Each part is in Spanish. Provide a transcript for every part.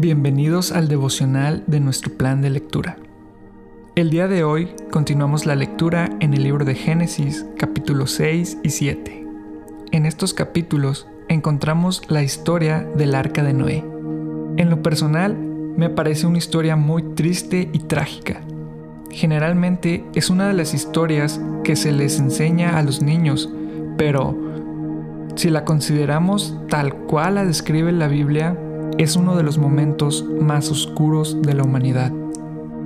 Bienvenidos al devocional de nuestro plan de lectura. El día de hoy continuamos la lectura en el libro de Génesis capítulos 6 y 7. En estos capítulos encontramos la historia del arca de Noé. En lo personal, me parece una historia muy triste y trágica. Generalmente es una de las historias que se les enseña a los niños, pero si la consideramos tal cual la describe la Biblia, es uno de los momentos más oscuros de la humanidad.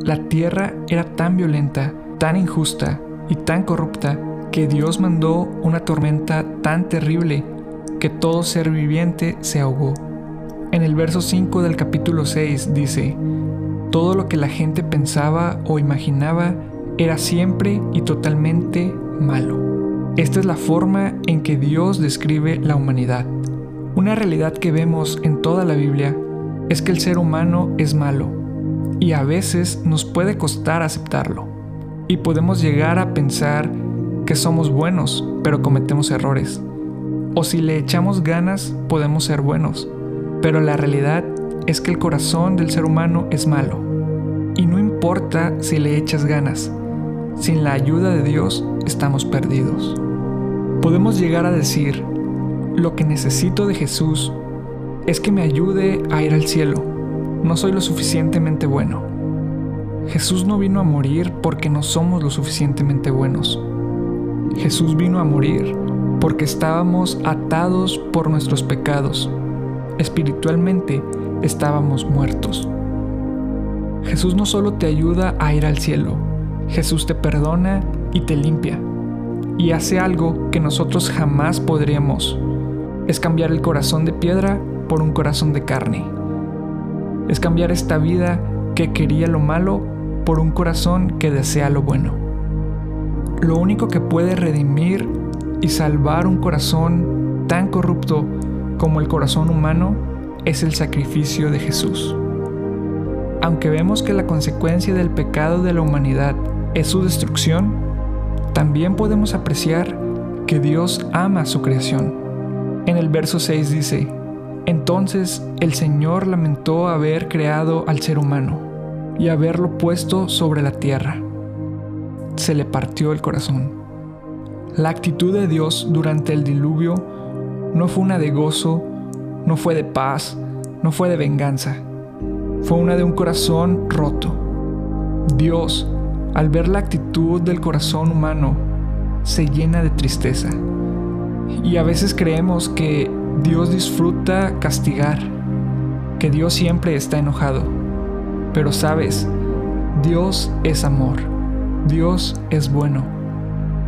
La tierra era tan violenta, tan injusta y tan corrupta que Dios mandó una tormenta tan terrible que todo ser viviente se ahogó. En el verso 5 del capítulo 6 dice, todo lo que la gente pensaba o imaginaba era siempre y totalmente malo. Esta es la forma en que Dios describe la humanidad. Una realidad que vemos en toda la Biblia es que el ser humano es malo y a veces nos puede costar aceptarlo. Y podemos llegar a pensar que somos buenos pero cometemos errores. O si le echamos ganas podemos ser buenos. Pero la realidad es que el corazón del ser humano es malo. Y no importa si le echas ganas sin la ayuda de Dios estamos perdidos podemos llegar a decir lo que necesito de Jesús es que me ayude a ir al cielo. No soy lo suficientemente bueno. Jesús no vino a morir porque no somos lo suficientemente buenos. Jesús vino a morir porque estábamos atados por nuestros pecados. Espiritualmente estábamos muertos. Jesús no solo te ayuda a ir al cielo, Jesús te perdona y te limpia. Y hace algo que nosotros jamás podríamos es cambiar el corazón de piedra por un corazón de carne. Es cambiar esta vida que quería lo malo por un corazón que desea lo bueno. Lo único que puede redimir y salvar un corazón tan corrupto como el corazón humano es el sacrificio de Jesús. Aunque vemos que la consecuencia del pecado de la humanidad es su destrucción, también podemos apreciar que Dios ama su creación en el verso 6 dice, Entonces el Señor lamentó haber creado al ser humano y haberlo puesto sobre la tierra. Se le partió el corazón. La actitud de Dios durante el diluvio no fue una de gozo, no fue de paz, no fue de venganza, fue una de un corazón roto. Dios, al ver la actitud del corazón humano, se llena de tristeza. Y a veces creemos que Dios disfruta castigar, que Dios siempre está enojado. Pero sabes, Dios es amor, Dios es bueno,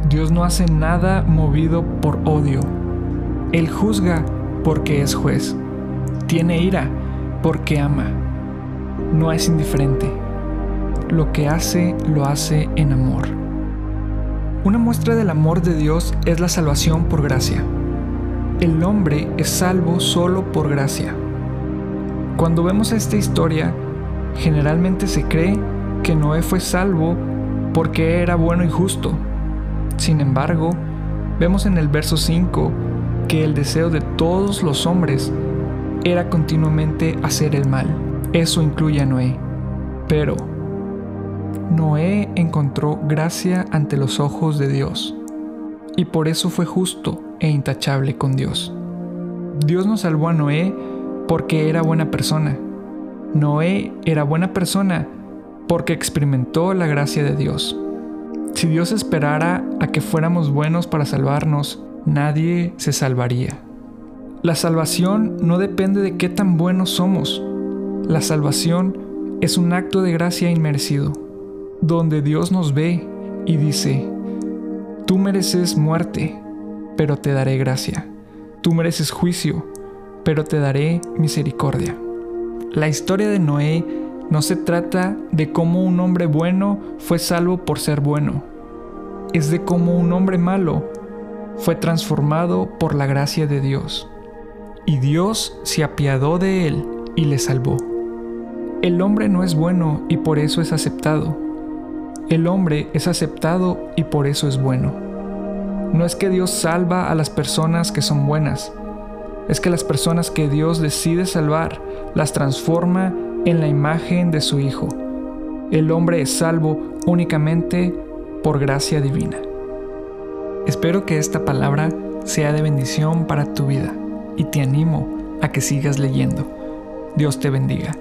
Dios no hace nada movido por odio. Él juzga porque es juez, tiene ira porque ama, no es indiferente. Lo que hace lo hace en amor. Una muestra del amor de Dios es la salvación por gracia. El hombre es salvo solo por gracia. Cuando vemos esta historia, generalmente se cree que Noé fue salvo porque era bueno y justo. Sin embargo, vemos en el verso 5 que el deseo de todos los hombres era continuamente hacer el mal. Eso incluye a Noé. Pero, Noé encontró gracia ante los ojos de Dios, y por eso fue justo e intachable con Dios. Dios no salvó a Noé porque era buena persona. Noé era buena persona porque experimentó la gracia de Dios. Si Dios esperara a que fuéramos buenos para salvarnos, nadie se salvaría. La salvación no depende de qué tan buenos somos. La salvación es un acto de gracia inmerecido donde Dios nos ve y dice, tú mereces muerte, pero te daré gracia. Tú mereces juicio, pero te daré misericordia. La historia de Noé no se trata de cómo un hombre bueno fue salvo por ser bueno. Es de cómo un hombre malo fue transformado por la gracia de Dios. Y Dios se apiadó de él y le salvó. El hombre no es bueno y por eso es aceptado. El hombre es aceptado y por eso es bueno. No es que Dios salva a las personas que son buenas, es que las personas que Dios decide salvar las transforma en la imagen de su Hijo. El hombre es salvo únicamente por gracia divina. Espero que esta palabra sea de bendición para tu vida y te animo a que sigas leyendo. Dios te bendiga.